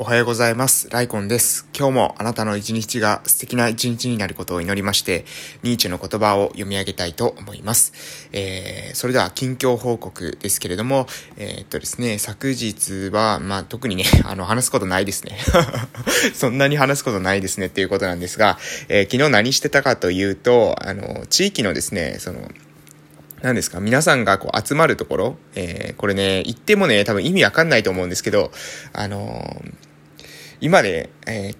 おはようございます。ライコンです。今日もあなたの一日が素敵な一日になることを祈りまして、ニーチェの言葉を読み上げたいと思います。えー、それでは近況報告ですけれども、えー、っとですね、昨日は、まあ、特にね、あの、話すことないですね。そんなに話すことないですねっていうことなんですが、えー、昨日何してたかというと、あの、地域のですね、その、何ですか皆さんがこう集まるところ、えー、これね、言ってもね、多分意味わかんないと思うんですけど、あのー今で、えー、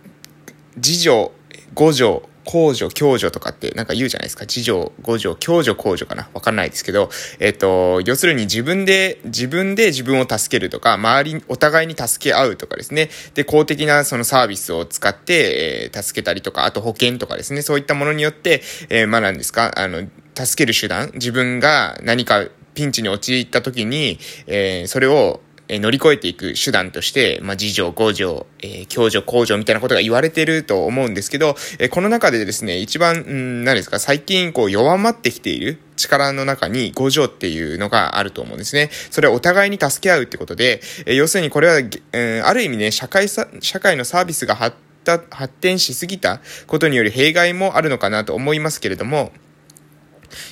次女、五女、公女、共助とかってなんか言うじゃないですか。次女、五女、共助、公助かなわかんないですけど、えっ、ー、と、要するに自分で、自分で自分を助けるとか、周り、お互いに助け合うとかですね。で、公的なそのサービスを使って、えー、助けたりとか、あと保険とかですね。そういったものによって、えー、まあ何ですか、あの、助ける手段、自分が何かピンチに陥った時に、えー、それをえ乗り越えていく手段として、まあ、自助、五助、えー、共助、公助みたいなことが言われてると思うんですけど、え、この中でですね、一番、ん何ですか、最近こう弱まってきている力の中に五助っていうのがあると思うんですね。それはお互いに助け合うってことで、え、要するにこれは、え、ある意味ね、社会さ、社会のサービスが発発展しすぎたことによる弊害もあるのかなと思いますけれども、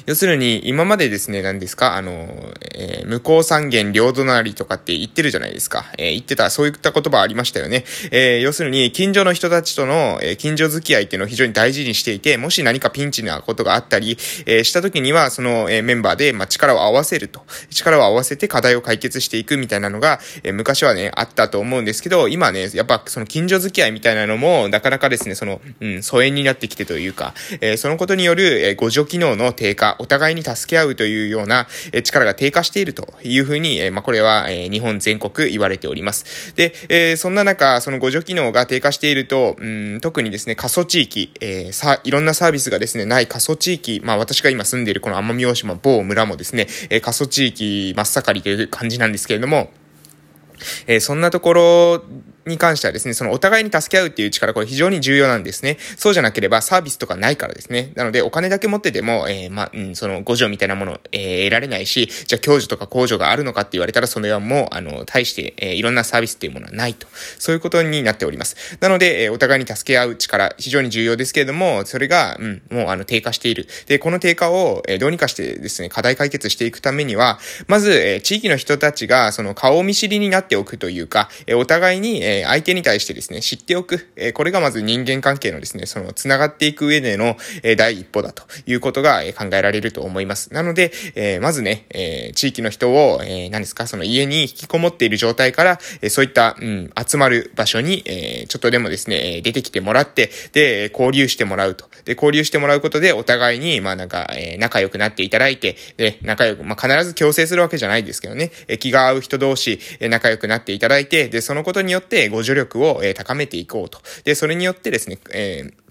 要するに、今までですね、何ですか、あの、えー、向こう三元両隣とかって言ってるじゃないですか。えー、言ってた、そういった言葉ありましたよね。えー、要するに、近所の人たちとの、え近所付き合いっていうのを非常に大事にしていて、もし何かピンチなことがあったり、えした時には、その、えメンバーで、まあ、力を合わせると。力を合わせて課題を解決していくみたいなのが、え昔はね、あったと思うんですけど、今ね、やっぱその近所付き合いみたいなのも、なかなかですね、その、うん、疎遠になってきてというか、えそのことによる、え互助機能の低下、お互いに助け合うというような、力が低下しているというふうに、まあ、これは、日本全国言われております。で、えそんな中、その互助機能が低下していると、うん、特にですね、過疎地域、え、さ、いろんなサービスがですね、ない過疎地域、まあ私が今住んでいるこの奄美大島某村もですね、え過疎地域真っ盛りという感じなんですけれども、え、そんなところに関してはですね、そのお互いに助け合うっていう力、これ非常に重要なんですね。そうじゃなければサービスとかないからですね。なので、お金だけ持ってても、えー、まあ、うん、その、五条みたいなもの、えー、得られないし、じゃあ、教授とか工場があるのかって言われたら、それはもう、あの、対して、えー、いろんなサービスっていうものはないと。そういうことになっております。なので、えー、お互いに助け合う力、非常に重要ですけれども、それが、うん、もう、あの、低下している。で、この低下を、えー、どうにかしてですね、課題解決していくためには、まず、えー、地域の人たちが、その、顔見知りになっておくというか、えー、お互いに、えー、え相手に対してですね、知っておく。えこれがまず人間関係のですね、その、繋がっていく上での、え第一歩だということが、え考えられると思います。なので、えまずね、え地域の人を、え何ですか、その家に引きこもっている状態から、えそういった、うん、集まる場所に、えちょっとでもですね、出てきてもらって、で、交流してもらうと。で、交流してもらうことで、お互いに、まあなんか、え仲良くなっていただいて、で、仲良く、まあ必ず強制するわけじゃないですけどね、え気が合う人同士、え仲良くなっていただいて、で、そのことによって、ご助力を、高めていこうと。で、それによってですね、えー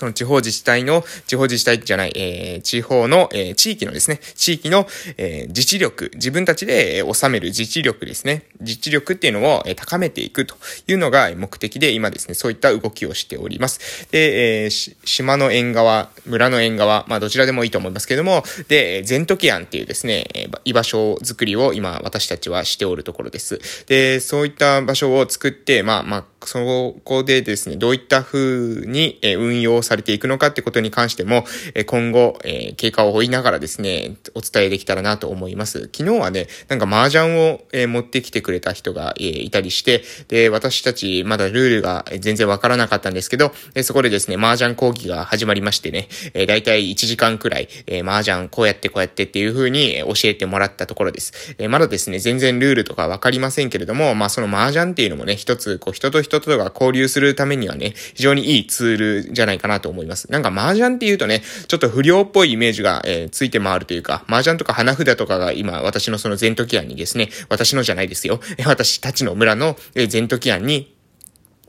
その地方自治体の、地方自治体じゃない、えー、地方の、えー、地域のですね、地域の、えー、自治力、自分たちで、収める自治力ですね。自治力っていうのを、え、高めていくというのが目的で、今ですね、そういった動きをしております。で、えー、島の縁側、村の縁側、まあどちらでもいいと思いますけれども、で、ゼントキアンっていうですね、居場所づくりを今私たちはしておるところです。で、そういった場所を作って、まあまあ、そこでですね、どういった風に運用されていくのかってことに関しても、今後、経過を追いながらですね、お伝えできたらなと思います。昨日はね、なんか麻雀を持ってきてくれた人がいたりして、で、私たちまだルールが全然わからなかったんですけど、そこでですね、麻雀講義が始まりましてね、だいたい1時間くらい、麻雀こうやってこうやってっていう風に教えてもらったところです。まだですね、全然ルールとかわかりませんけれども、まあその麻雀っていうのもね、一つ、こう人と人人とが交流するためにはね、非常にいいツールじゃないかなと思います。なんか麻雀っていうとね、ちょっと不良っぽいイメージが、えー、ついて回るというか、麻雀とか花札とかが今、私のその全時案にですね、私のじゃないですよ。私たちの村の全時案に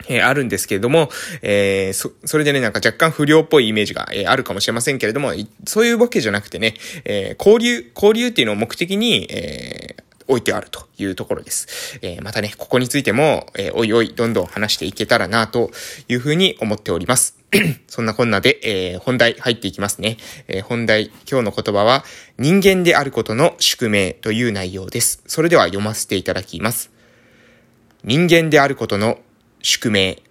えー、あるんですけれども、えー、そ、それでね、なんか若干不良っぽいイメージが、えー、あるかもしれませんけれども、そういうわけじゃなくてね、え交流、交流っていうのを目的に、え置いてあるというところです。えー、またね、ここについても、えー、おいおい、どんどん話していけたらな、というふうに思っております。そんなこんなで、えー、本題入っていきますね。えー、本題、今日の言葉は、人間であることの宿命という内容です。それでは読ませていただきます。人間であることの宿命。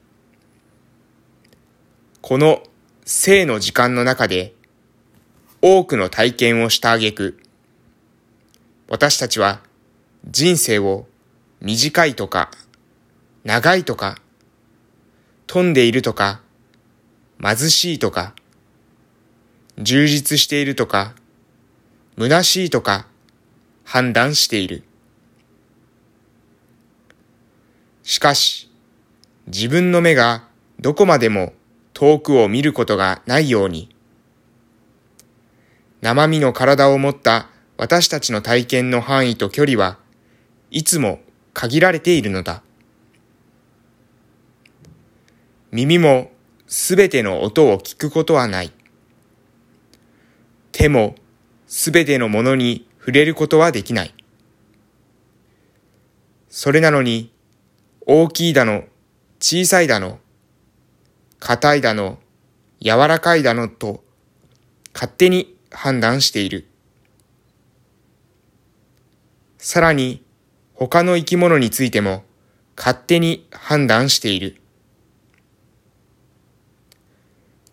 この生の時間の中で多くの体験をした挙句、私たちは人生を短いとか長いとか飛んでいるとか貧しいとか充実しているとか虚しいとか判断している。しかし、自分の目がどこまでも遠くを見ることがないように、生身の体を持った私たちの体験の範囲と距離はいつも限られているのだ。耳もすべての音を聞くことはない。手もすべてのものに触れることはできない。それなのに、大きいだの、小さいだの、硬いだの、柔らかいだのと、勝手に判断している。さらに、他の生き物についても、勝手に判断している。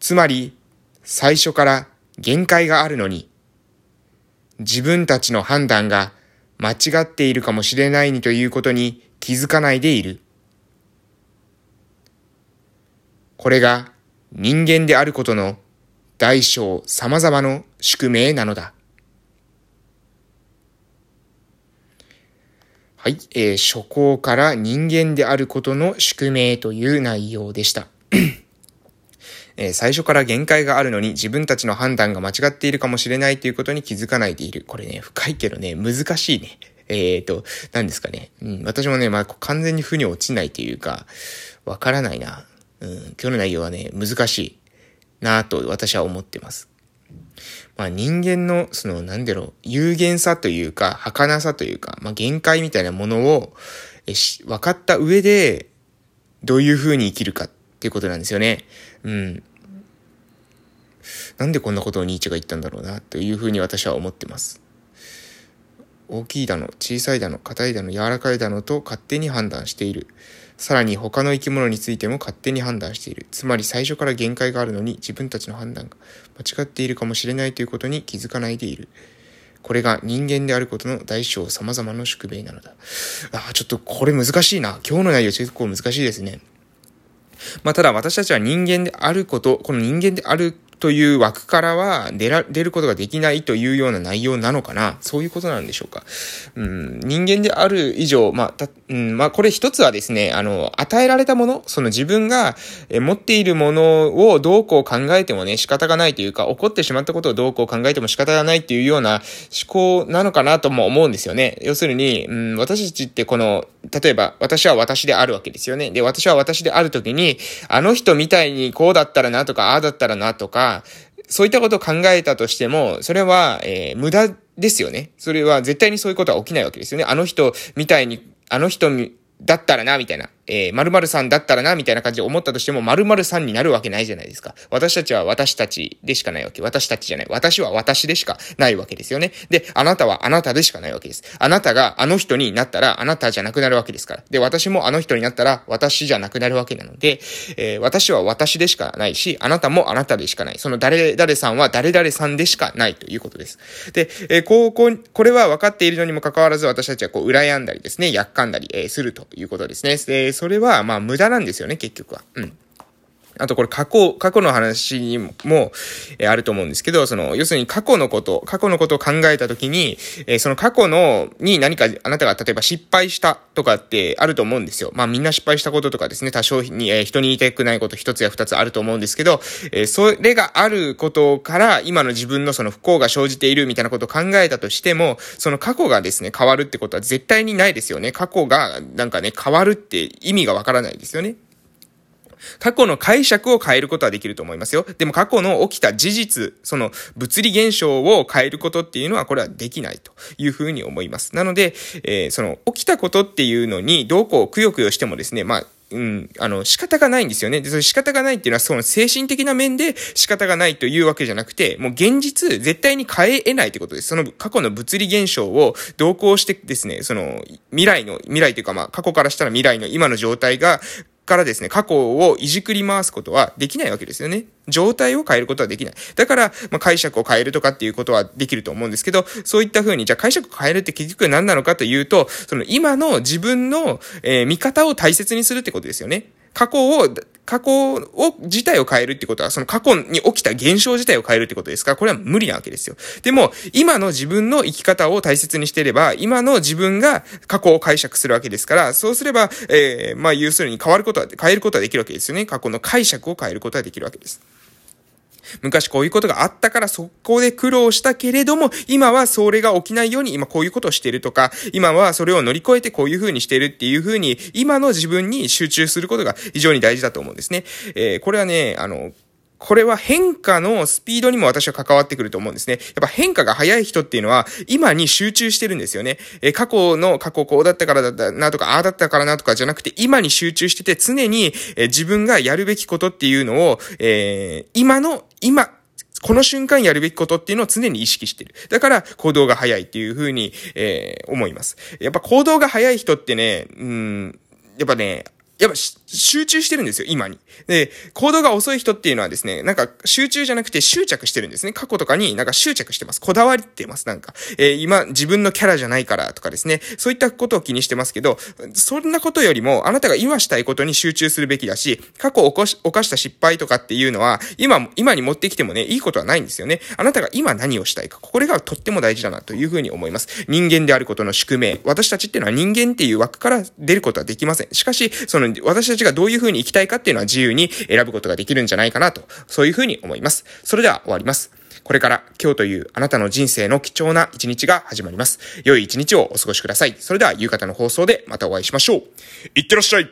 つまり、最初から限界があるのに、自分たちの判断が間違っているかもしれないにということに気づかないでいる。これが人間であることの大小様々の宿命なのだ。はい、えー、初行から人間であることの宿命という内容でした。え、最初から限界があるのに自分たちの判断が間違っているかもしれないということに気づかないでいる。これね、深いけどね、難しいね。えっ、ー、と、何ですかね。うん、私もね、まあ、完全に負に落ちないというか、わからないな。うん、今日の内容はね、難しいなと私は思ってます。まあ人間の、その、なんだろう、有限さというか、儚さというか、まあ限界みたいなものを、え、分かった上で、どういう風に生きるかっていうことなんですよね。うん。なんでこんなことをニーチェが言ったんだろうな、という風に私は思ってます。大きいだの、小さいだの、硬いだの、柔らかいだのと勝手に判断している。さらに他の生き物についても勝手に判断している。つまり最初から限界があるのに自分たちの判断が間違っているかもしれないということに気づかないでいる。これが人間であることの大小様々な宿命なのだ。ああ、ちょっとこれ難しいな。今日の内容結構難しいですね。まあ、ただ私たちは人間であること、この人間であるという枠からは出ら、出ることができないというような内容なのかな？そういうことなんでしょうか？うん、人間である以上、まあ、た、うん、まあ、これ一つはですね、あの、与えられたもの、その自分が持っているものをどうこう考えてもね、仕方がないというか、起こってしまったことをどうこう考えても仕方がないっていうような思考なのかなとも思うんですよね。要するに、うん、私たちってこの、例えば、私は私であるわけですよね。で、私は私であるときに、あの人みたいにこうだったらなとか、ああだったらなとか、そういったことを考えたとしても、それは、えー、無駄ですよね。それは絶対にそういうことは起きないわけですよね。あの人みたいに、あの人だったらな、みたいな。えー、〇〇さんだったらな、みたいな感じで思ったとしても、〇〇さんになるわけないじゃないですか。私たちは私たちでしかないわけ。私たちじゃない。私は私でしかないわけですよね。で、あなたはあなたでしかないわけです。あなたがあの人になったら、あなたじゃなくなるわけですから。で、私もあの人になったら、私じゃなくなるわけなので、えー、私は私でしかないし、あなたもあなたでしかない。その誰々さんは誰々さんでしかないということです。で、えー、こう、こう、これは分かっているのにもかかわらず、私たちはこう、羨んだりですね、やっかんだり、えー、するということですね。で、それは、まあ、無駄なんですよね、結局は。うん。あとこれ過去、過去の話にも、え、あると思うんですけど、その、要するに過去のこと、過去のことを考えたときに、え、その過去の、に何かあなたが例えば失敗したとかってあると思うんですよ。まあみんな失敗したこととかですね、多少に、え、人に言いたくないこと一つや二つあると思うんですけど、えそれがあることから今の自分のその不幸が生じているみたいなことを考えたとしても、その過去がですね、変わるってことは絶対にないですよね。過去がなんかね、変わるって意味がわからないですよね。過去の解釈を変えることはできると思いますよ。でも過去の起きた事実、その物理現象を変えることっていうのはこれはできないというふうに思います。なので、えー、その起きたことっていうのにどうこうくよくよしてもですね、まあ、うん、あの、仕方がないんですよね。で、その仕方がないっていうのは、その精神的な面で仕方がないというわけじゃなくて、もう現実、絶対に変え得ないってことです。その過去の物理現象を同行してですね、その未来の、未来というかまあ過去からしたら未来の今の状態がからですね、過去をいじくり回すことはできないわけですよね。状態を変えることはできない。だから、まあ、解釈を変えるとかっていうことはできると思うんですけど、そういった風に、じゃあ解釈を変えるって結局何なのかというと、その今の自分の、えー、見方を大切にするってことですよね。過去を、過去を、自体を変えるってことは、その過去に起きた現象自体を変えるってことですか？ら、これは無理なわけですよ。でも、今の自分の生き方を大切にしていれば、今の自分が過去を解釈するわけですから、そうすれば、えー、まあ、要するに変わることは、変えることはできるわけですよね。過去の解釈を変えることはできるわけです。昔こういうことがあったからそこで苦労したけれども、今はそれが起きないように今こういうことをしてるとか、今はそれを乗り越えてこういう風にしてるっていう風に、今の自分に集中することが非常に大事だと思うんですね。えー、これはね、あの、これは変化のスピードにも私は関わってくると思うんですね。やっぱ変化が早い人っていうのは今に集中してるんですよね。え過去の過去こうだったからだったなとか、ああだったからなとかじゃなくて今に集中してて常に、え自分がやるべきことっていうのを、えー、今の、今、この瞬間やるべきことっていうのを常に意識してる。だから行動が早いっていうふうに、えー、思います。やっぱ行動が早い人ってね、うん、やっぱね、やっぱ集中してるんですよ、今に。で、行動が遅い人っていうのはですね、なんか集中じゃなくて執着してるんですね。過去とかになんか執着してます。こだわってます、なんか。えー、今、自分のキャラじゃないからとかですね。そういったことを気にしてますけど、そんなことよりも、あなたが今したいことに集中するべきだし、過去を犯した失敗とかっていうのは、今、今に持ってきてもね、いいことはないんですよね。あなたが今何をしたいか。これがとっても大事だなというふうに思います。人間であることの宿命。私たちっていうのは人間っていう枠から出ることはできません。しかし、その私たちがどういう風に生きたいかっていうのは自由に選ぶことができるんじゃないかなと、そういう風に思います。それでは終わります。これから今日というあなたの人生の貴重な一日が始まります。良い一日をお過ごしください。それでは夕方の放送でまたお会いしましょう。いってらっしゃい